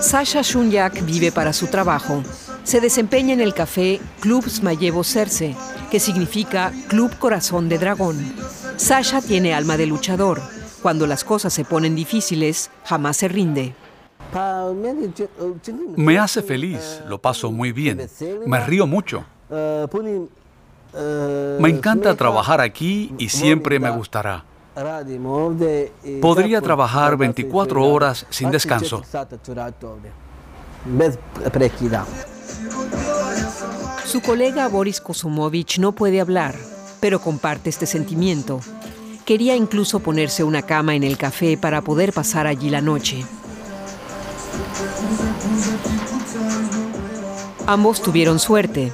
Sasha Shunyak vive para su trabajo. Se desempeña en el café Club Smayevo Cerce, que significa Club Corazón de Dragón. Sasha tiene alma de luchador. Cuando las cosas se ponen difíciles, jamás se rinde. Me hace feliz, lo paso muy bien, me río mucho. Me encanta trabajar aquí y siempre me gustará. Podría trabajar 24 horas sin descanso. Su colega Boris Kosumovich no puede hablar, pero comparte este sentimiento. Quería incluso ponerse una cama en el café para poder pasar allí la noche. Ambos tuvieron suerte.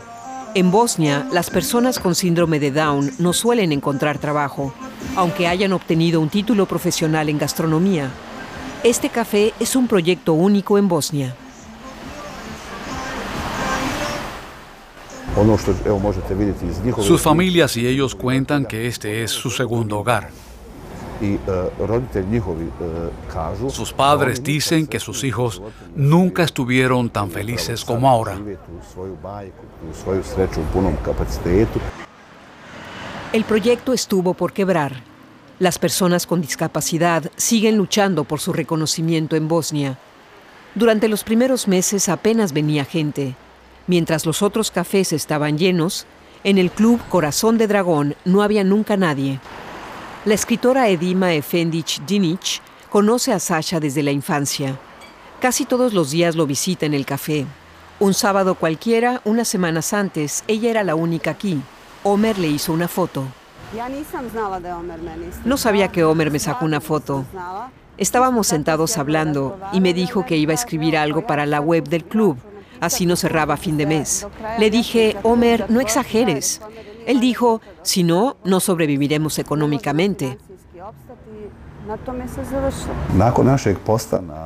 En Bosnia, las personas con síndrome de Down no suelen encontrar trabajo, aunque hayan obtenido un título profesional en gastronomía. Este café es un proyecto único en Bosnia. Sus familias y ellos cuentan que este es su segundo hogar. Sus padres dicen que sus hijos nunca estuvieron tan felices como ahora. El proyecto estuvo por quebrar. Las personas con discapacidad siguen luchando por su reconocimiento en Bosnia. Durante los primeros meses apenas venía gente. Mientras los otros cafés estaban llenos, en el club Corazón de Dragón no había nunca nadie. La escritora Edima Efendic Dinic conoce a Sasha desde la infancia. Casi todos los días lo visita en el café. Un sábado cualquiera, unas semanas antes, ella era la única aquí. Homer le hizo una foto. No sabía que Homer me sacó una foto. Estábamos sentados hablando y me dijo que iba a escribir algo para la web del club. Así no cerraba fin de mes. Le dije, Homer, no exageres. Él dijo, si no, no sobreviviremos económicamente.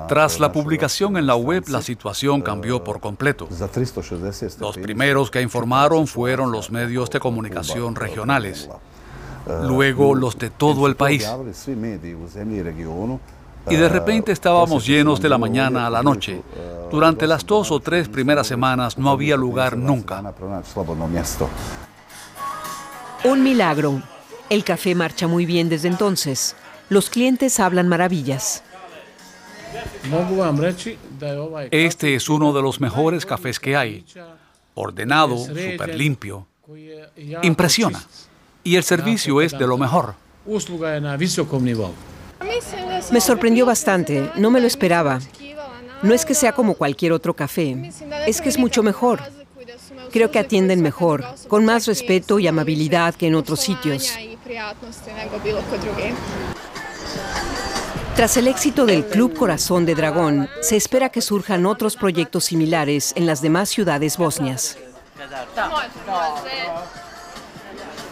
Tras la publicación en la web, la situación cambió por completo. Los primeros que informaron fueron los medios de comunicación regionales, luego los de todo el país. Y de repente estábamos llenos de la mañana a la noche. Durante las dos o tres primeras semanas no había lugar nunca. Un milagro. El café marcha muy bien desde entonces. Los clientes hablan maravillas. Este es uno de los mejores cafés que hay. Ordenado, súper limpio. Impresiona. Y el servicio es de lo mejor. Me sorprendió bastante, no me lo esperaba. No es que sea como cualquier otro café, es que es mucho mejor. Creo que atienden mejor, con más respeto y amabilidad que en otros sitios. Tras el éxito del Club Corazón de Dragón, se espera que surjan otros proyectos similares en las demás ciudades bosnias.